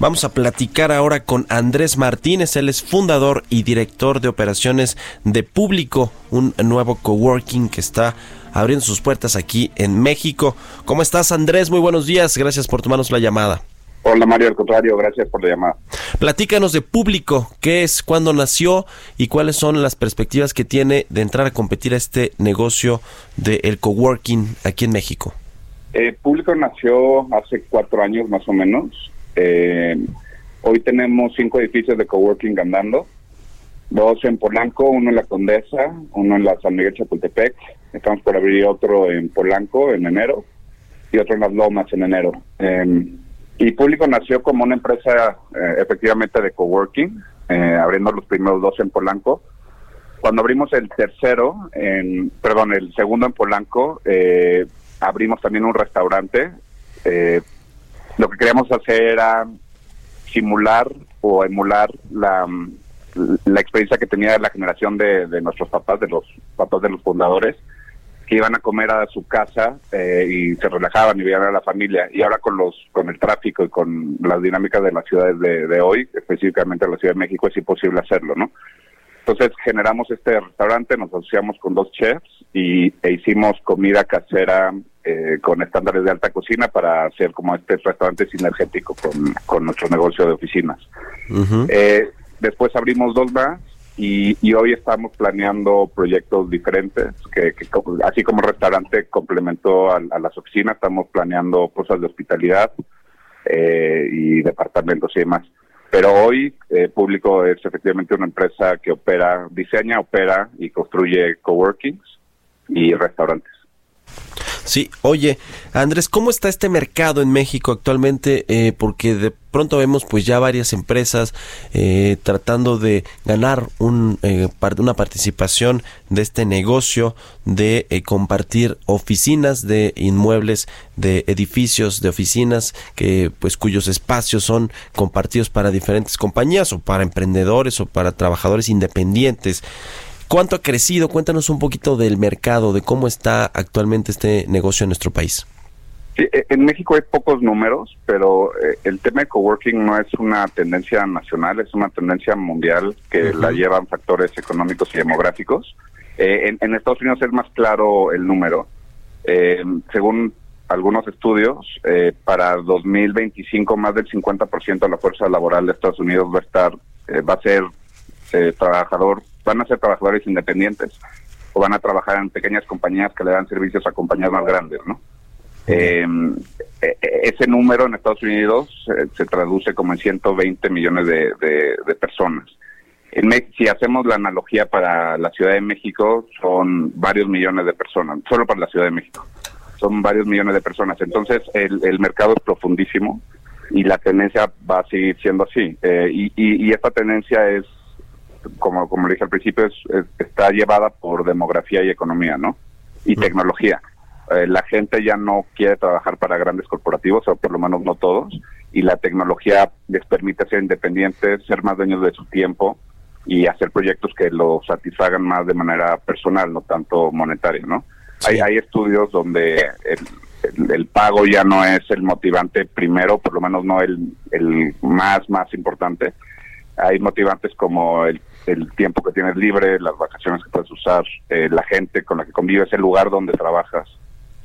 Vamos a platicar ahora con Andrés Martínez, él es fundador y director de operaciones de Público, un nuevo coworking que está abriendo sus puertas aquí en México. ¿Cómo estás Andrés? Muy buenos días, gracias por tomarnos la llamada. Hola Mario, al contrario, gracias por la llamada. Platícanos de público, qué es, cuándo nació y cuáles son las perspectivas que tiene de entrar a competir a este negocio del coworking aquí en México. Eh, público nació hace cuatro años más o menos. Eh, hoy tenemos cinco edificios de coworking andando, dos en Polanco, uno en la Condesa, uno en la San Miguel Chapultepec. Estamos por abrir otro en Polanco en enero y otro en las Lomas en enero. Eh, y Público nació como una empresa eh, efectivamente de coworking, eh, abriendo los primeros dos en Polanco. Cuando abrimos el tercero, en, perdón, el segundo en Polanco, abrimos también un restaurante. Eh, lo que queríamos hacer era simular o emular la, la experiencia que tenía la generación de, de nuestros papás, de los papás de los fundadores, que iban a comer a su casa eh, y se relajaban y veían a la familia. Y ahora con los con el tráfico y con las dinámicas de las ciudades de, de hoy, específicamente la Ciudad de México, es imposible hacerlo, ¿no? Entonces generamos este restaurante, nos asociamos con dos chefs y, e hicimos comida casera eh, con estándares de alta cocina para hacer como este restaurante sinergético con, con nuestro negocio de oficinas. Eh, después abrimos dos más y, y hoy estamos planeando proyectos diferentes, que, así como restaurante complementó a, a las oficinas, estamos planeando cosas de hospitalidad eh, y departamentos y demás. Pero hoy eh, Público es efectivamente una empresa que opera, diseña, opera y construye coworkings y restaurantes. Sí, oye, Andrés, ¿cómo está este mercado en México actualmente? Eh, porque de pronto vemos pues ya varias empresas eh, tratando de ganar un, eh, una participación de este negocio de eh, compartir oficinas de inmuebles, de edificios, de oficinas que pues cuyos espacios son compartidos para diferentes compañías o para emprendedores o para trabajadores independientes. ¿Cuánto ha crecido? Cuéntanos un poquito del mercado, de cómo está actualmente este negocio en nuestro país. Sí, e- en México hay pocos números, pero eh, el tema de coworking no es una tendencia nacional, es una tendencia mundial que la llevan factores económicos y demográficos. Eh, en, en Estados Unidos es más claro el número. Eh, según algunos estudios, eh, para 2025 más del 50% de la fuerza laboral de Estados Unidos va a estar, va a ser eh, trabajador, van a ser trabajadores independientes o van a trabajar en pequeñas compañías que le dan servicios a compañías más grandes, ¿no? Eh, ese número en Estados Unidos eh, se traduce como en 120 millones de, de- de personas. En Me- si hacemos la analogía para la Ciudad de México, son varios millones de personas, solo para la Ciudad de México. Son varios millones de personas. Entonces, el, el mercado es profundísimo y la tendencia va a seguir siendo así. Eh, y, y- y esta tendencia es, como, como le dije al principio, es, es- está llevada por demografía y economía, ¿no? Y tecnología. Eh, la gente ya no quiere trabajar para grandes corporativos, o por lo menos no todos, y la tecnología les permite ser independientes, ser más dueños de su tiempo y hacer proyectos que lo satisfagan más de manera personal, no tanto monetaria, ¿no? Hay, hay estudios donde el, el- el pago ya no es el motivante primero, por lo menos no el, el más, más importante. Hay motivantes como el, el tiempo que tienes libre, las vacaciones que puedes usar, eh, la gente con la que convives, el lugar donde trabajas,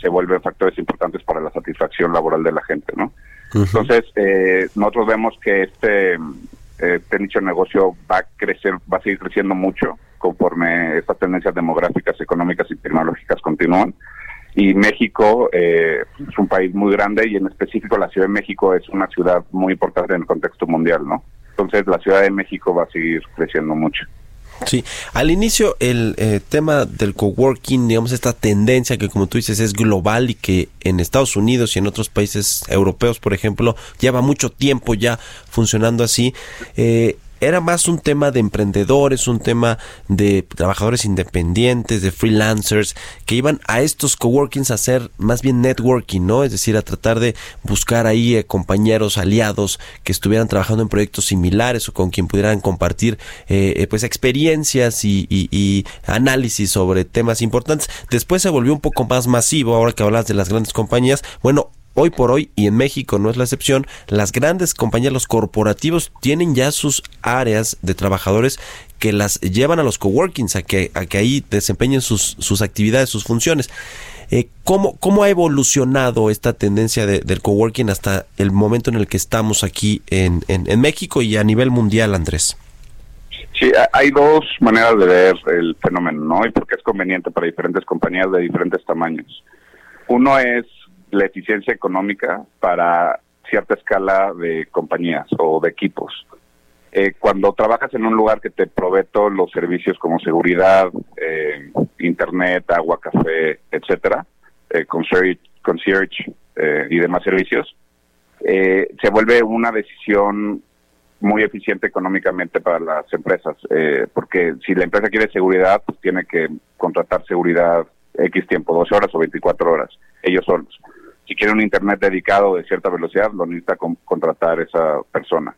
se vuelven factores importantes para la satisfacción laboral de la gente, ¿no? Entonces, eh, nosotros vemos que este, este nicho de negocio va a crecer, va a seguir creciendo mucho conforme estas tendencias demográficas, económicas y tecnológicas continúan. Y México eh, es un país muy grande y en específico la Ciudad de México es una ciudad muy importante en el contexto mundial, ¿no? Entonces la Ciudad de México va a seguir creciendo mucho. Sí, al inicio el eh, tema del coworking, digamos, esta tendencia que como tú dices es global y que en Estados Unidos y en otros países europeos, por ejemplo, lleva mucho tiempo ya funcionando así. Eh, era más un tema de emprendedores, un tema de trabajadores independientes, de freelancers, que iban a estos coworkings a hacer más bien networking, ¿no? Es decir, a tratar de buscar ahí eh, compañeros, aliados que estuvieran trabajando en proyectos similares o con quien pudieran compartir eh, eh, pues experiencias y, y, análisis sobre temas importantes. Después se volvió un poco más masivo, ahora que hablas de las grandes compañías. Bueno, Hoy por hoy, y en México no es la excepción, las grandes compañías, los corporativos, tienen ya sus áreas de trabajadores que las llevan a los coworkings, a que, a que ahí desempeñen sus, sus actividades, sus funciones. Eh, ¿cómo, ¿Cómo ha evolucionado esta tendencia del coworking hasta el momento en el que estamos aquí en, en, en México y a nivel mundial, Andrés? Sí, hay dos maneras de ver el fenómeno, ¿no? Y porque es conveniente para diferentes compañías de diferentes tamaños. Uno es la eficiencia económica para cierta escala de compañías o de equipos. Eh, cuando trabajas en un lugar que te provee todos los servicios como seguridad, eh, internet, agua, café, etcétera, eh, concierge, eh, y demás servicios, se vuelve una decisión muy eficiente económicamente para las empresas, porque si la empresa quiere seguridad, pues tiene que contratar seguridad X tiempo, 12 horas o 24 horas, ellos solos si quiere un internet dedicado de cierta velocidad, lo necesita contratar esa persona.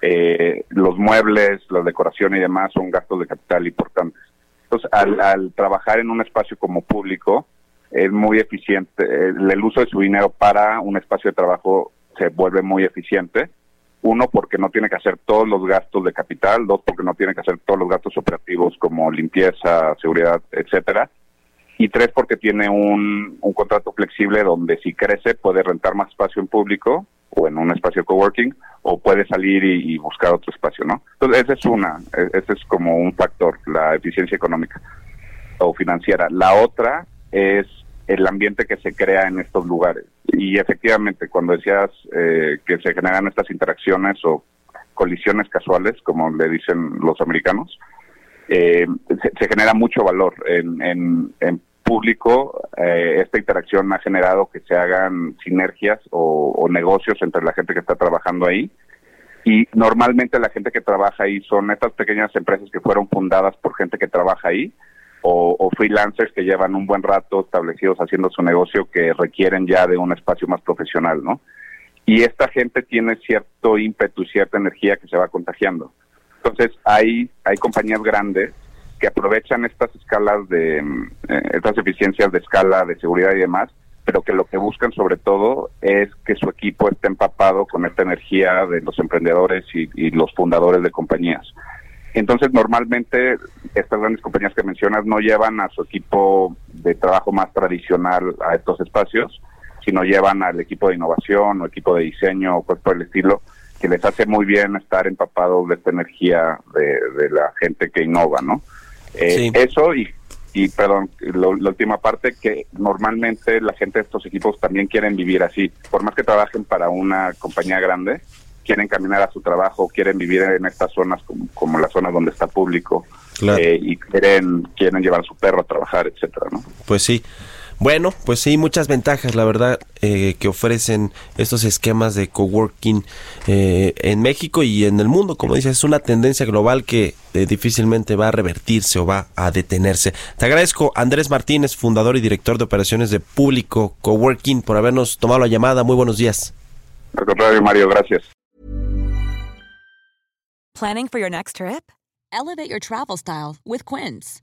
Eh, los muebles, la decoración y demás son gastos de capital importantes. Entonces, al, trabajar en un espacio como público, es muy eficiente. El, uso de su dinero para un espacio de trabajo se vuelve muy eficiente. Uno, porque no tiene que hacer todos los gastos de capital. Dos, porque no tiene que hacer todos los gastos operativos como limpieza, seguridad, etcétera y tres porque tiene un, un contrato flexible donde si crece puede rentar más espacio en público o en un espacio coworking o puede salir y, buscar otro espacio, ¿no? Entonces esa es una, e, ese es como un factor, la eficiencia económica o financiera. La otra es el ambiente que se crea en estos lugares. Y efectivamente, cuando decías eh, que se generan estas interacciones o colisiones casuales, como le dicen los americanos, eh, se, genera mucho valor en, en, en público, eh, esta interacción ha generado que se hagan sinergias o, negocios entre la gente que está trabajando ahí. Y normalmente la gente que trabaja ahí son estas pequeñas empresas que fueron fundadas por gente que trabaja ahí o, freelancers que llevan un buen rato establecidos haciendo su negocio que requieren ya de un espacio más profesional, ¿no? Y esta gente tiene cierto ímpetu, cierta energía que se va contagiando. Entonces hay, hay compañías grandes que aprovechan estas escalas de, eh, estas eficiencias de escala, de seguridad y demás, pero que lo que buscan sobre todo es que su equipo esté empapado con esta energía de los emprendedores y, los fundadores de compañías. Entonces, normalmente estas grandes compañías que mencionas no llevan a su equipo de trabajo más tradicional a estos espacios, sino llevan al equipo de innovación o equipo de diseño o cosas por el estilo, que les hace muy bien estar empapados de esta energía de, de la gente que innova, ¿no? Eh, eso y, y perdón, la última parte, que normalmente la gente de estos equipos también quieren vivir así. Por más que trabajen para una compañía grande, quieren caminar a su trabajo, quieren vivir en estas zonas como, como las zonas donde está público eh, y quieren, quieren llevar a su perro a trabajar, etcétera, ¿no? Pues sí. Bueno, pues sí, muchas ventajas, la verdad, eh, que ofrecen estos esquemas de coworking eh, en México y en el mundo. Como dices, es una tendencia global que eh, difícilmente va a revertirse o va a detenerse. Te agradezco, Andrés Martínez, fundador y director de operaciones de Público Coworking, por habernos tomado la llamada. Muy buenos días. Al contrario, Mario, gracias. Planning for your next trip? Elevate your travel style with Quince.